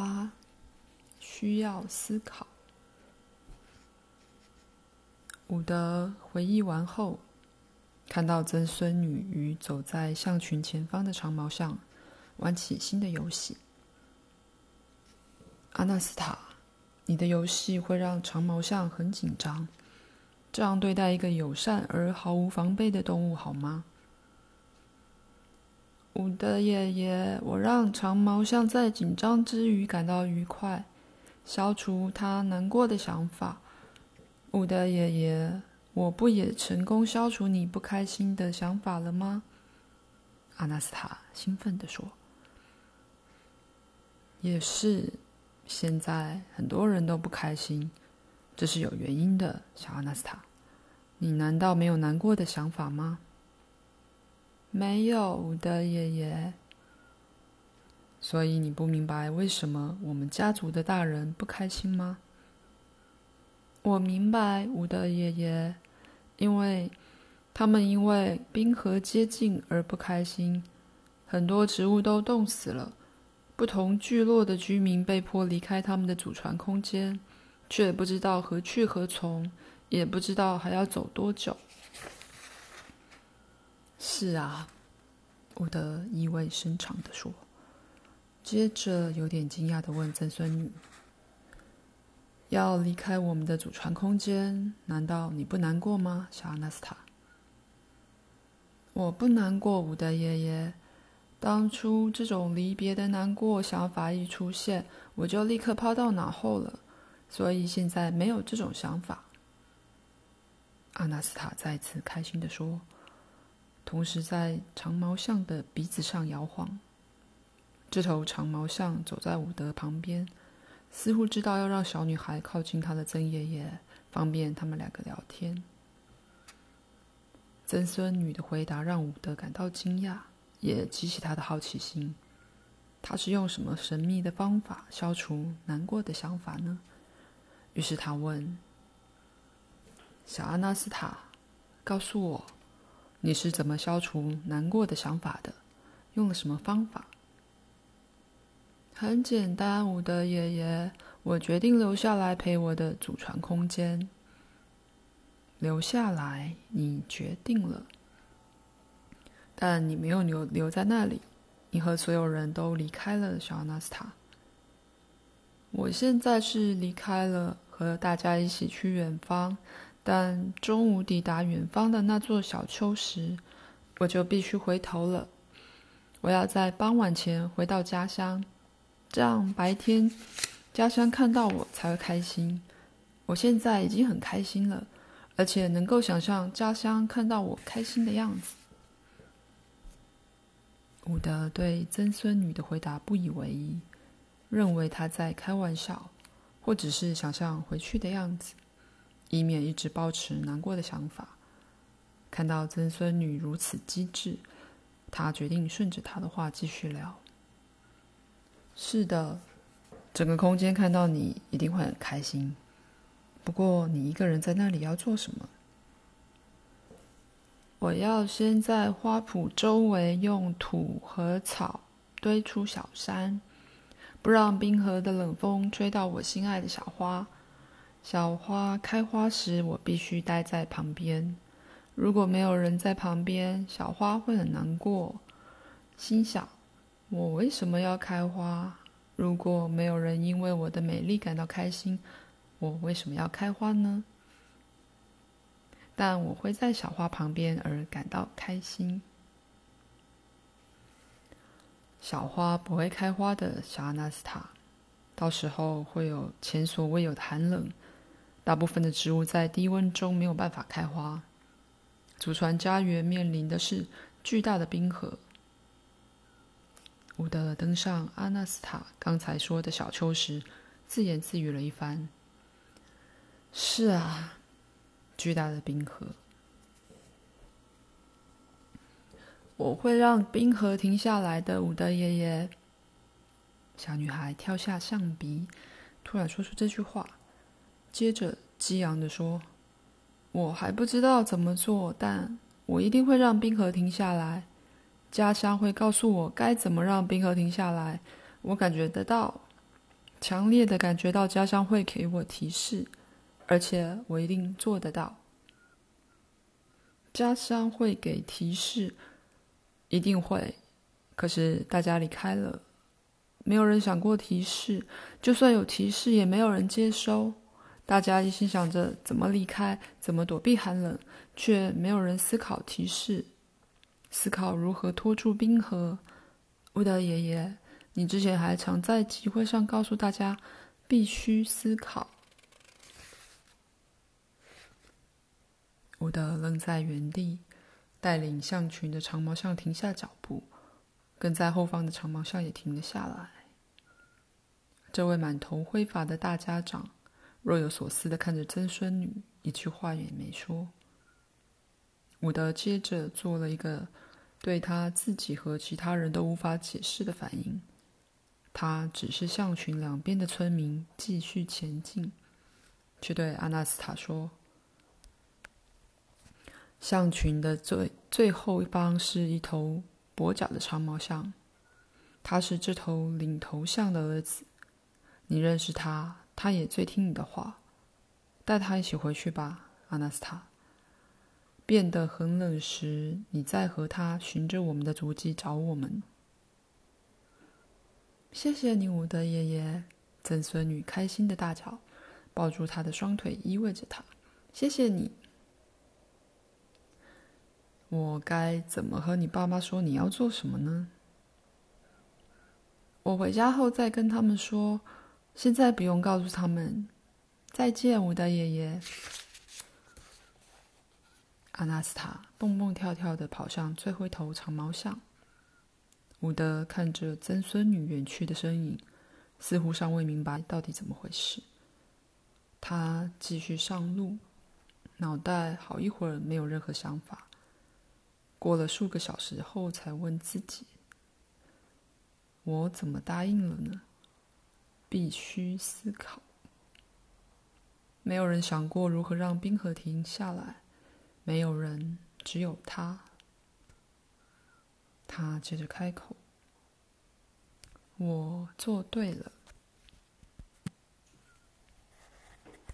八，需要思考。伍德回忆完后，看到曾孙女与走在象群前方的长毛象玩起新的游戏。阿纳斯塔，你的游戏会让长毛象很紧张，这样对待一个友善而毫无防备的动物好吗？伍德爷爷，我让长毛象在紧张之余感到愉快，消除他难过的想法。伍德爷爷，我不也成功消除你不开心的想法了吗？阿纳斯塔兴奋地说：“也是，现在很多人都不开心，这是有原因的。”小阿纳斯塔，你难道没有难过的想法吗？没有，伍德爷爷。所以你不明白为什么我们家族的大人不开心吗？我明白，伍德爷爷，因为他们因为冰河接近而不开心，很多植物都冻死了，不同聚落的居民被迫离开他们的祖传空间，却不知道何去何从，也不知道还要走多久。是啊，伍德意味深长地说，接着有点惊讶的问曾孙女。要离开我们的祖传空间，难道你不难过吗，小阿纳斯塔？我不难过，伍德爷爷。当初这种离别的难过想法一出现，我就立刻抛到脑后了，所以现在没有这种想法。阿纳斯塔再次开心的说，同时在长毛象的鼻子上摇晃。这头长毛象走在伍德旁边。似乎知道要让小女孩靠近他的曾爷爷，方便他们两个聊天。曾孙女的回答让伍德感到惊讶，也激起他的好奇心。他是用什么神秘的方法消除难过的想法呢？于是他问：“小阿纳斯塔，告诉我，你是怎么消除难过的想法的？用了什么方法？”很简单，伍德爷爷，我决定留下来陪我的祖传空间。留下来，你决定了，但你没有留留在那里，你和所有人都离开了小阿纳斯塔。我现在是离开了，和大家一起去远方，但中午抵达远方的那座小丘时，我就必须回头了。我要在傍晚前回到家乡。这样白天家乡看到我才会开心。我现在已经很开心了，而且能够想象家乡看到我开心的样子。伍德对曾孙女的回答不以为意，认为她在开玩笑，或只是想象回去的样子，以免一直抱持难过的想法。看到曾孙女如此机智，他决定顺着她的话继续聊。是的，整个空间看到你一定会很开心。不过，你一个人在那里要做什么？我要先在花圃周围用土和草堆出小山，不让冰河的冷风吹到我心爱的小花。小花开花时，我必须待在旁边。如果没有人在旁边，小花会很难过。心想。我为什么要开花？如果没有人因为我的美丽感到开心，我为什么要开花呢？但我会在小花旁边而感到开心。小花不会开花的，小阿纳斯塔，到时候会有前所未有的寒冷。大部分的植物在低温中没有办法开花。祖传家园面临的是巨大的冰河。伍德登上阿纳斯塔刚才说的小丘时，自言自语了一番：“是啊，巨大的冰河。我会让冰河停下来的。”伍德爷爷，小女孩跳下象鼻，突然说出这句话，接着激昂地说：“我还不知道怎么做，但我一定会让冰河停下来。”家乡会告诉我该怎么让冰河停下来，我感觉得到。强烈的感觉到家乡会给我提示，而且我一定做得到。家乡会给提示，一定会。可是大家离开了，没有人想过提示，就算有提示，也没有人接收。大家一心想着怎么离开，怎么躲避寒冷，却没有人思考提示，思考如何拖住冰河。乌德爷爷，你之前还常在集会上告诉大家，必须思考。乌德愣在原地，带领象群的长毛象停下脚步，跟在后方的长毛象也停了下来。这位满头灰发的大家长。若有所思的看着曾孙女，一句话也没说。伍德接着做了一个对他自己和其他人都无法解释的反应。他指示象群两边的村民继续前进，却对阿纳斯塔说：“象群的最最后一方是一头跛脚的长毛象，他是这头领头象的儿子。你认识他？”他也最听你的话，带他一起回去吧，阿纳斯塔。变得很冷时，你再和他循着我们的足迹找我们。谢谢你，伍德爷爷！曾孙女开心的大叫，抱住他的双腿，依偎着他。谢谢你。我该怎么和你爸妈说你要做什么呢？我回家后再跟他们说。现在不用告诉他们。再见，伍德爷爷。阿纳斯塔蹦蹦跳跳地跑向最后一头长毛象。伍德看着曾孙女远去的身影，似乎尚未明白到底怎么回事。他继续上路，脑袋好一会儿没有任何想法。过了数个小时后，才问自己：“我怎么答应了呢？”必须思考。没有人想过如何让冰河停下来，没有人，只有他。他接着开口：“我做对了。”